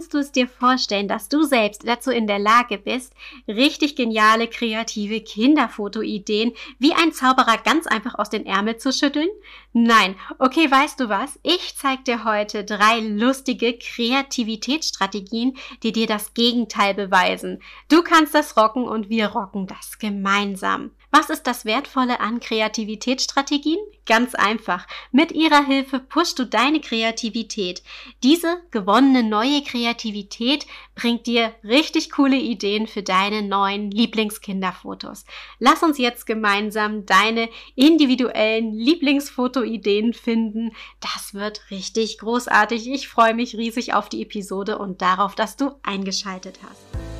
kannst du es dir vorstellen, dass du selbst dazu in der Lage bist, richtig geniale, kreative Kinderfotoideen wie ein Zauberer ganz einfach aus den Ärmel zu schütteln? Nein. Okay, weißt du was? Ich zeig dir heute drei lustige Kreativitätsstrategien, die dir das Gegenteil beweisen. Du kannst das rocken und wir rocken das gemeinsam. Was ist das Wertvolle an Kreativitätsstrategien? Ganz einfach. Mit ihrer Hilfe pushst du deine Kreativität. Diese gewonnene neue Kreativität bringt dir richtig coole Ideen für deine neuen Lieblingskinderfotos. Lass uns jetzt gemeinsam deine individuellen Lieblingsfotoideen finden. Das wird richtig großartig. Ich freue mich riesig auf die Episode und darauf, dass du eingeschaltet hast.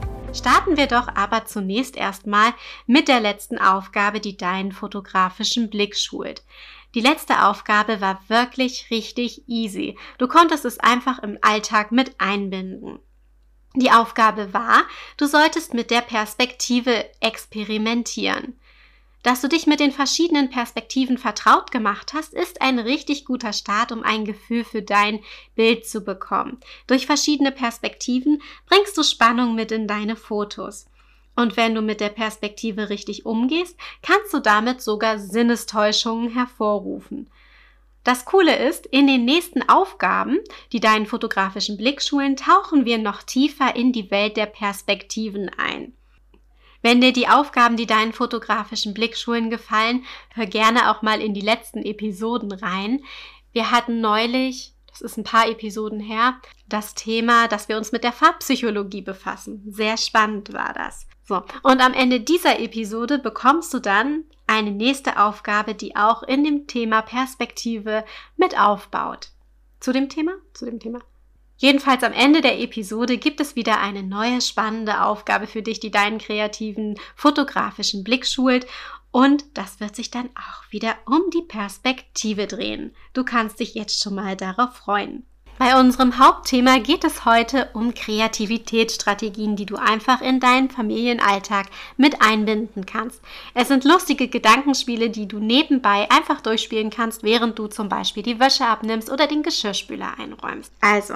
Starten wir doch aber zunächst erstmal mit der letzten Aufgabe, die deinen fotografischen Blick schult. Die letzte Aufgabe war wirklich richtig easy. Du konntest es einfach im Alltag mit einbinden. Die Aufgabe war, du solltest mit der Perspektive experimentieren. Dass du dich mit den verschiedenen Perspektiven vertraut gemacht hast, ist ein richtig guter Start, um ein Gefühl für dein Bild zu bekommen. Durch verschiedene Perspektiven bringst du Spannung mit in deine Fotos. Und wenn du mit der Perspektive richtig umgehst, kannst du damit sogar Sinnestäuschungen hervorrufen. Das Coole ist, in den nächsten Aufgaben, die deinen fotografischen Blick schulen, tauchen wir noch tiefer in die Welt der Perspektiven ein. Wenn dir die Aufgaben, die deinen fotografischen Blick schulen, gefallen, hör gerne auch mal in die letzten Episoden rein. Wir hatten neulich das ist ein paar Episoden her, das Thema, dass wir uns mit der Farbpsychologie befassen. Sehr spannend war das. So, und am Ende dieser Episode bekommst du dann eine nächste Aufgabe, die auch in dem Thema Perspektive mit aufbaut. Zu dem Thema? Zu dem Thema. Jedenfalls am Ende der Episode gibt es wieder eine neue spannende Aufgabe für dich, die deinen kreativen fotografischen Blick schult und das wird sich dann auch wieder um die Perspektive drehen. Du kannst dich jetzt schon mal darauf freuen. Bei unserem Hauptthema geht es heute um Kreativitätsstrategien, die du einfach in deinen Familienalltag mit einbinden kannst. Es sind lustige Gedankenspiele, die du nebenbei einfach durchspielen kannst, während du zum Beispiel die Wäsche abnimmst oder den Geschirrspüler einräumst. Also,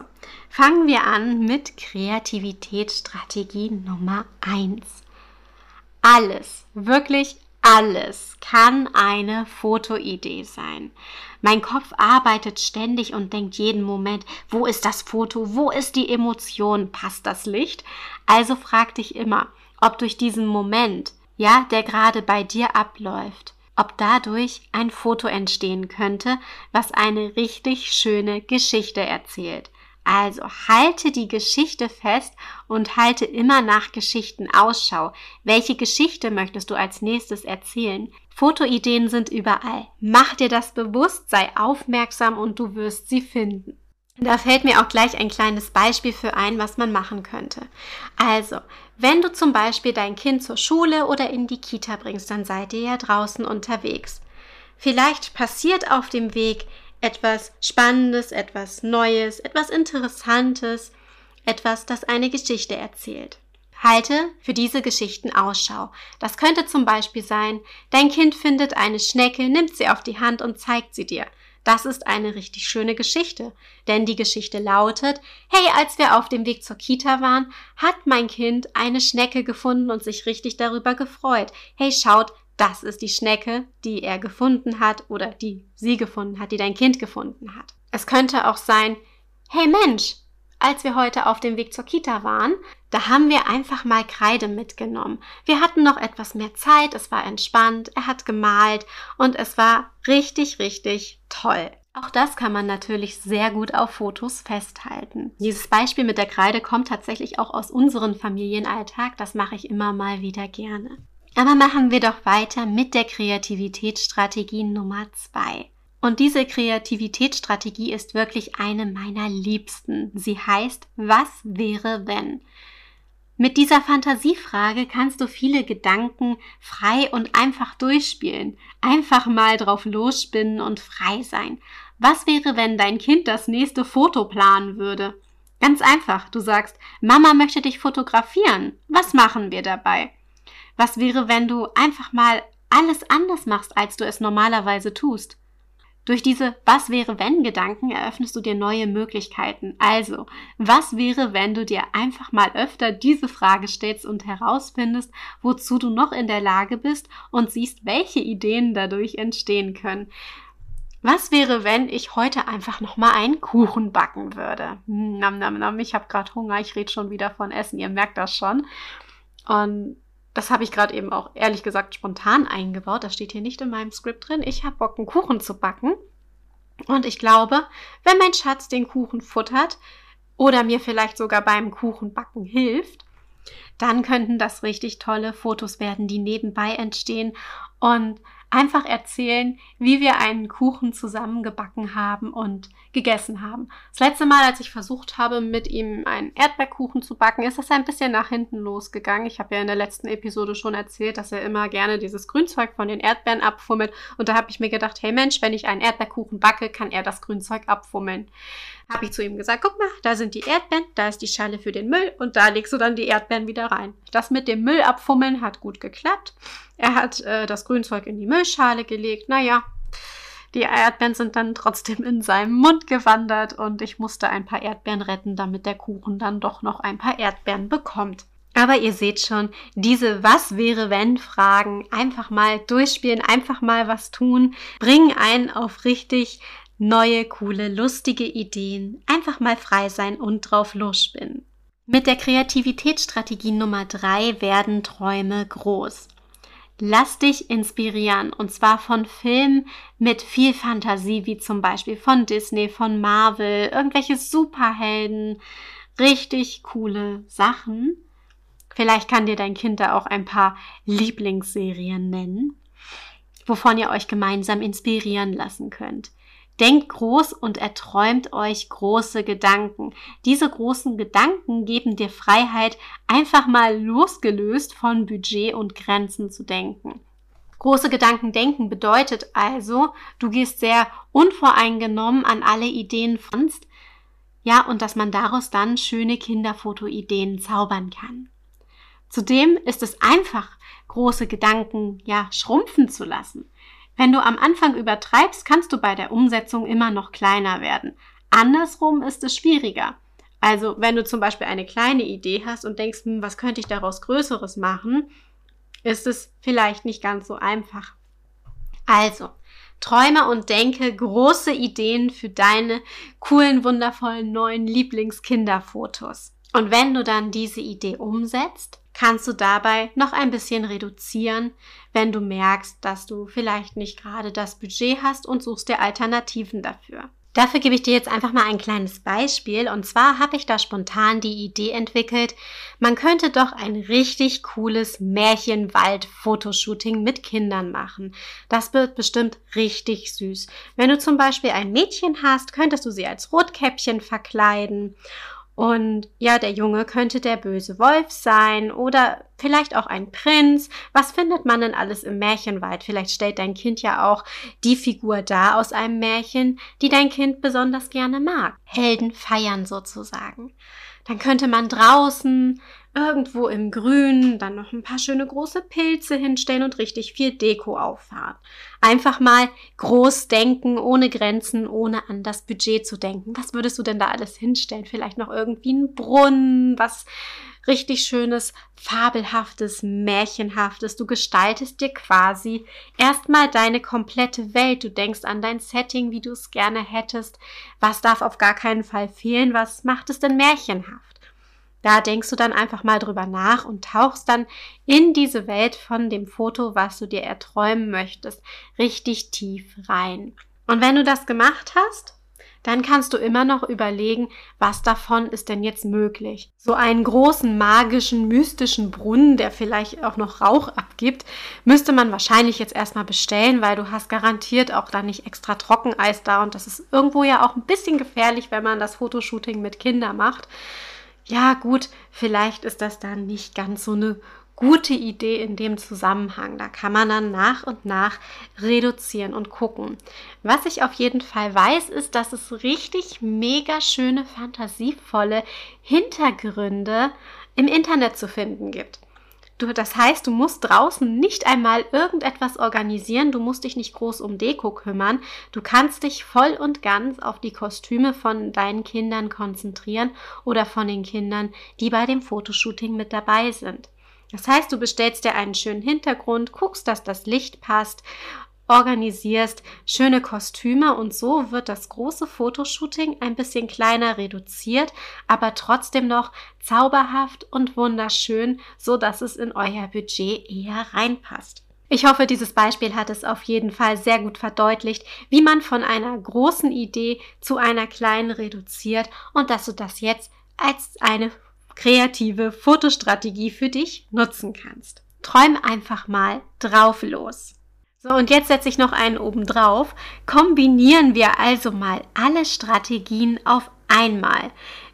fangen wir an mit Kreativitätsstrategie Nummer 1. Alles, wirklich alles kann eine Fotoidee sein. Mein Kopf arbeitet ständig und denkt jeden Moment, wo ist das Foto, wo ist die Emotion, passt das Licht? Also frag dich immer, ob durch diesen Moment, ja, der gerade bei dir abläuft, ob dadurch ein Foto entstehen könnte, was eine richtig schöne Geschichte erzählt. Also halte die Geschichte fest und halte immer nach Geschichten Ausschau. Welche Geschichte möchtest du als nächstes erzählen? Fotoideen sind überall. Mach dir das bewusst, sei aufmerksam und du wirst sie finden. Da fällt mir auch gleich ein kleines Beispiel für ein, was man machen könnte. Also, wenn du zum Beispiel dein Kind zur Schule oder in die Kita bringst, dann seid ihr ja draußen unterwegs. Vielleicht passiert auf dem Weg etwas Spannendes, etwas Neues, etwas Interessantes, etwas, das eine Geschichte erzählt. Halte für diese Geschichten Ausschau. Das könnte zum Beispiel sein, dein Kind findet eine Schnecke, nimmt sie auf die Hand und zeigt sie dir. Das ist eine richtig schöne Geschichte. Denn die Geschichte lautet, hey, als wir auf dem Weg zur Kita waren, hat mein Kind eine Schnecke gefunden und sich richtig darüber gefreut. Hey, schaut, das ist die Schnecke, die er gefunden hat oder die sie gefunden hat, die dein Kind gefunden hat. Es könnte auch sein, hey Mensch, als wir heute auf dem Weg zur Kita waren, da haben wir einfach mal Kreide mitgenommen. Wir hatten noch etwas mehr Zeit, es war entspannt, er hat gemalt und es war richtig, richtig toll. Auch das kann man natürlich sehr gut auf Fotos festhalten. Dieses Beispiel mit der Kreide kommt tatsächlich auch aus unserem Familienalltag. Das mache ich immer mal wieder gerne. Aber machen wir doch weiter mit der Kreativitätsstrategie Nummer zwei. Und diese Kreativitätsstrategie ist wirklich eine meiner liebsten. Sie heißt, was wäre wenn? Mit dieser Fantasiefrage kannst du viele Gedanken frei und einfach durchspielen. Einfach mal drauf losspinnen und frei sein. Was wäre, wenn dein Kind das nächste Foto planen würde? Ganz einfach. Du sagst, Mama möchte dich fotografieren. Was machen wir dabei? Was wäre, wenn du einfach mal alles anders machst, als du es normalerweise tust? Durch diese Was wäre wenn Gedanken eröffnest du dir neue Möglichkeiten. Also, was wäre, wenn du dir einfach mal öfter diese Frage stellst und herausfindest, wozu du noch in der Lage bist und siehst, welche Ideen dadurch entstehen können. Was wäre, wenn ich heute einfach noch mal einen Kuchen backen würde? Hm, nam, nam, nam. Ich habe gerade Hunger. Ich rede schon wieder von Essen. Ihr merkt das schon. Und das habe ich gerade eben auch ehrlich gesagt spontan eingebaut. Das steht hier nicht in meinem Skript drin. Ich habe Bock, einen Kuchen zu backen. Und ich glaube, wenn mein Schatz den Kuchen futtert oder mir vielleicht sogar beim Kuchenbacken hilft, dann könnten das richtig tolle Fotos werden, die nebenbei entstehen und einfach erzählen, wie wir einen Kuchen zusammengebacken haben und gegessen haben. Das letzte Mal, als ich versucht habe, mit ihm einen Erdbeerkuchen zu backen, ist das ein bisschen nach hinten losgegangen. Ich habe ja in der letzten Episode schon erzählt, dass er immer gerne dieses Grünzeug von den Erdbeeren abfummelt. Und da habe ich mir gedacht, hey Mensch, wenn ich einen Erdbeerkuchen backe, kann er das Grünzeug abfummeln. Habe ich zu ihm gesagt, guck mal, da sind die Erdbeeren, da ist die Schale für den Müll und da legst du dann die Erdbeeren wieder rein. Das mit dem Müll abfummeln hat gut geklappt. Er hat äh, das Grünzeug in die Müllschale gelegt. Naja, die Erdbeeren sind dann trotzdem in seinem Mund gewandert und ich musste ein paar Erdbeeren retten, damit der Kuchen dann doch noch ein paar Erdbeeren bekommt. Aber ihr seht schon, diese Was wäre wenn Fragen einfach mal durchspielen, einfach mal was tun, bringen einen auf richtig neue, coole, lustige Ideen, einfach mal frei sein und drauf losspinnen. Mit der Kreativitätsstrategie Nummer drei werden Träume groß. Lass dich inspirieren und zwar von Filmen mit viel Fantasie, wie zum Beispiel von Disney, von Marvel, irgendwelche Superhelden, richtig coole Sachen. Vielleicht kann dir dein Kind da auch ein paar Lieblingsserien nennen, wovon ihr euch gemeinsam inspirieren lassen könnt. Denkt groß und erträumt euch große Gedanken. Diese großen Gedanken geben dir Freiheit, einfach mal losgelöst von Budget und Grenzen zu denken. Große Gedanken denken bedeutet also, du gehst sehr unvoreingenommen an alle Ideen franst, ja, und dass man daraus dann schöne Kinderfotoideen zaubern kann. Zudem ist es einfach, große Gedanken, ja, schrumpfen zu lassen. Wenn du am Anfang übertreibst, kannst du bei der Umsetzung immer noch kleiner werden. Andersrum ist es schwieriger. Also wenn du zum Beispiel eine kleine Idee hast und denkst, hm, was könnte ich daraus Größeres machen, ist es vielleicht nicht ganz so einfach. Also, träume und denke große Ideen für deine coolen, wundervollen neuen Lieblingskinderfotos. Und wenn du dann diese Idee umsetzt, kannst du dabei noch ein bisschen reduzieren, wenn du merkst, dass du vielleicht nicht gerade das Budget hast und suchst dir Alternativen dafür. Dafür gebe ich dir jetzt einfach mal ein kleines Beispiel. Und zwar habe ich da spontan die Idee entwickelt, man könnte doch ein richtig cooles Märchenwald-Fotoshooting mit Kindern machen. Das wird bestimmt richtig süß. Wenn du zum Beispiel ein Mädchen hast, könntest du sie als Rotkäppchen verkleiden und ja, der Junge könnte der böse Wolf sein oder vielleicht auch ein Prinz. Was findet man denn alles im Märchenwald? Vielleicht stellt dein Kind ja auch die Figur dar aus einem Märchen, die dein Kind besonders gerne mag. Helden feiern sozusagen. Dann könnte man draußen irgendwo im Grün dann noch ein paar schöne große Pilze hinstellen und richtig viel Deko auffahren. Einfach mal groß denken, ohne Grenzen, ohne an das Budget zu denken. Was würdest du denn da alles hinstellen? Vielleicht noch irgendwie ein Brunnen, was richtig schönes, fabelhaftes, märchenhaftes. Du gestaltest dir quasi erstmal deine komplette Welt. Du denkst an dein Setting, wie du es gerne hättest. Was darf auf gar keinen Fall fehlen? Was macht es denn märchenhaft? Da denkst du dann einfach mal drüber nach und tauchst dann in diese Welt von dem Foto, was du dir erträumen möchtest, richtig tief rein. Und wenn du das gemacht hast, dann kannst du immer noch überlegen, was davon ist denn jetzt möglich. So einen großen, magischen, mystischen Brunnen, der vielleicht auch noch Rauch abgibt, müsste man wahrscheinlich jetzt erstmal bestellen, weil du hast garantiert auch da nicht extra Trockeneis da und das ist irgendwo ja auch ein bisschen gefährlich, wenn man das Fotoshooting mit Kindern macht. Ja gut, vielleicht ist das dann nicht ganz so eine gute Idee in dem Zusammenhang. Da kann man dann nach und nach reduzieren und gucken. Was ich auf jeden Fall weiß, ist, dass es richtig mega schöne, fantasievolle Hintergründe im Internet zu finden gibt. Du, das heißt, du musst draußen nicht einmal irgendetwas organisieren, du musst dich nicht groß um Deko kümmern, du kannst dich voll und ganz auf die Kostüme von deinen Kindern konzentrieren oder von den Kindern, die bei dem Fotoshooting mit dabei sind. Das heißt, du bestellst dir einen schönen Hintergrund, guckst, dass das Licht passt, organisierst schöne Kostüme und so wird das große Fotoshooting ein bisschen kleiner reduziert, aber trotzdem noch zauberhaft und wunderschön, so dass es in euer Budget eher reinpasst. Ich hoffe, dieses Beispiel hat es auf jeden Fall sehr gut verdeutlicht, wie man von einer großen Idee zu einer kleinen reduziert und dass du das jetzt als eine kreative Fotostrategie für dich nutzen kannst. Träum einfach mal drauf los. So, und jetzt setze ich noch einen oben drauf. Kombinieren wir also mal alle Strategien auf einmal.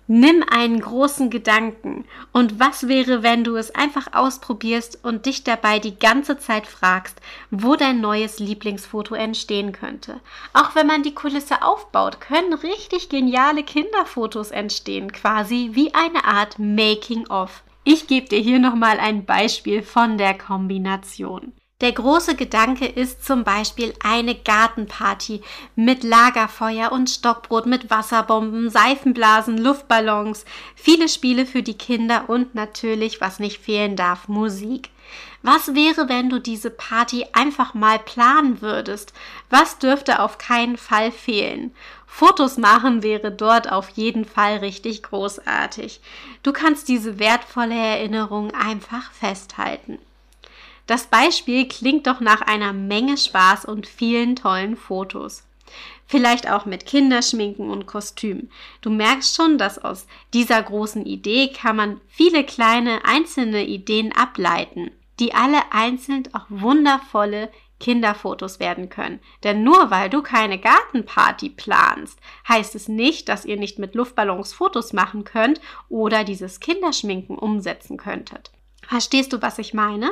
Nimm einen großen Gedanken und was wäre, wenn du es einfach ausprobierst und dich dabei die ganze Zeit fragst, wo dein neues Lieblingsfoto entstehen könnte. Auch wenn man die Kulisse aufbaut, können richtig geniale Kinderfotos entstehen, quasi wie eine Art Making-of. Ich gebe dir hier nochmal ein Beispiel von der Kombination. Der große Gedanke ist zum Beispiel eine Gartenparty mit Lagerfeuer und Stockbrot mit Wasserbomben, Seifenblasen, Luftballons, viele Spiele für die Kinder und natürlich, was nicht fehlen darf, Musik. Was wäre, wenn du diese Party einfach mal planen würdest? Was dürfte auf keinen Fall fehlen? Fotos machen wäre dort auf jeden Fall richtig großartig. Du kannst diese wertvolle Erinnerung einfach festhalten. Das Beispiel klingt doch nach einer Menge Spaß und vielen tollen Fotos. Vielleicht auch mit Kinderschminken und Kostüm. Du merkst schon, dass aus dieser großen Idee kann man viele kleine einzelne Ideen ableiten, die alle einzeln auch wundervolle Kinderfotos werden können. Denn nur weil du keine Gartenparty planst, heißt es nicht, dass ihr nicht mit Luftballons Fotos machen könnt oder dieses Kinderschminken umsetzen könntet. Verstehst du, was ich meine?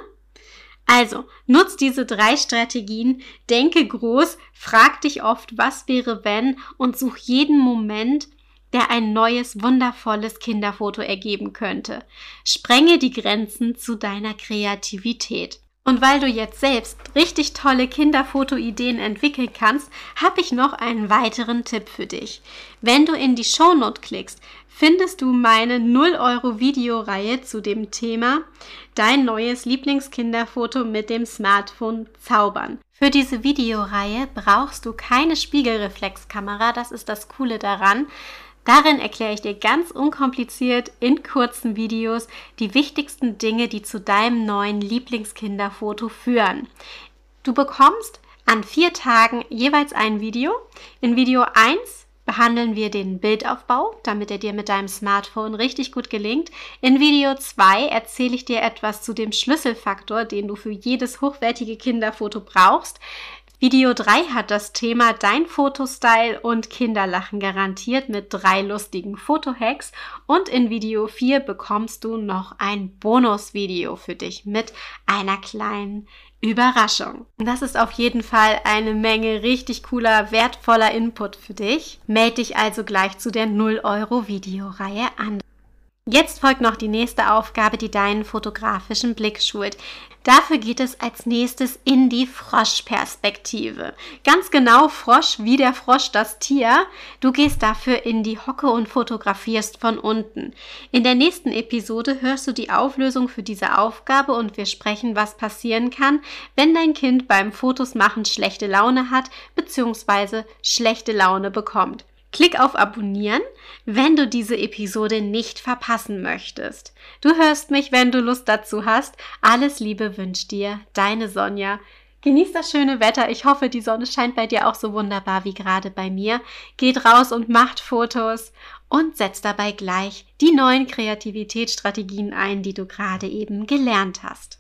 Also, nutz diese drei Strategien, denke groß, frag dich oft, was wäre wenn und such jeden Moment, der ein neues, wundervolles Kinderfoto ergeben könnte. Sprenge die Grenzen zu deiner Kreativität. Und weil du jetzt selbst richtig tolle Kinderfotoideen entwickeln kannst, habe ich noch einen weiteren Tipp für dich. Wenn du in die Shownote klickst, findest du meine 0 Euro Videoreihe zu dem Thema Dein neues Lieblingskinderfoto mit dem Smartphone zaubern. Für diese Videoreihe brauchst du keine Spiegelreflexkamera, das ist das Coole daran. Darin erkläre ich dir ganz unkompliziert in kurzen Videos die wichtigsten Dinge, die zu deinem neuen Lieblingskinderfoto führen. Du bekommst an vier Tagen jeweils ein Video. In Video 1 behandeln wir den Bildaufbau, damit er dir mit deinem Smartphone richtig gut gelingt. In Video 2 erzähle ich dir etwas zu dem Schlüsselfaktor, den du für jedes hochwertige Kinderfoto brauchst. Video 3 hat das Thema Dein Fotostyle und Kinderlachen garantiert mit drei lustigen Fotohacks und in Video 4 bekommst du noch ein Bonusvideo für dich mit einer kleinen Überraschung. Das ist auf jeden Fall eine Menge richtig cooler, wertvoller Input für dich. Meld dich also gleich zu der 0 Euro Videoreihe an. Jetzt folgt noch die nächste Aufgabe, die deinen fotografischen Blick schult. Dafür geht es als nächstes in die Froschperspektive. Ganz genau Frosch wie der Frosch das Tier. Du gehst dafür in die Hocke und fotografierst von unten. In der nächsten Episode hörst du die Auflösung für diese Aufgabe und wir sprechen, was passieren kann, wenn dein Kind beim Fotos machen schlechte Laune hat bzw. schlechte Laune bekommt. Klick auf Abonnieren, wenn du diese Episode nicht verpassen möchtest. Du hörst mich, wenn du Lust dazu hast. Alles Liebe wünscht dir deine Sonja. Genieß das schöne Wetter. Ich hoffe, die Sonne scheint bei dir auch so wunderbar wie gerade bei mir. Geht raus und macht Fotos und setzt dabei gleich die neuen Kreativitätsstrategien ein, die du gerade eben gelernt hast.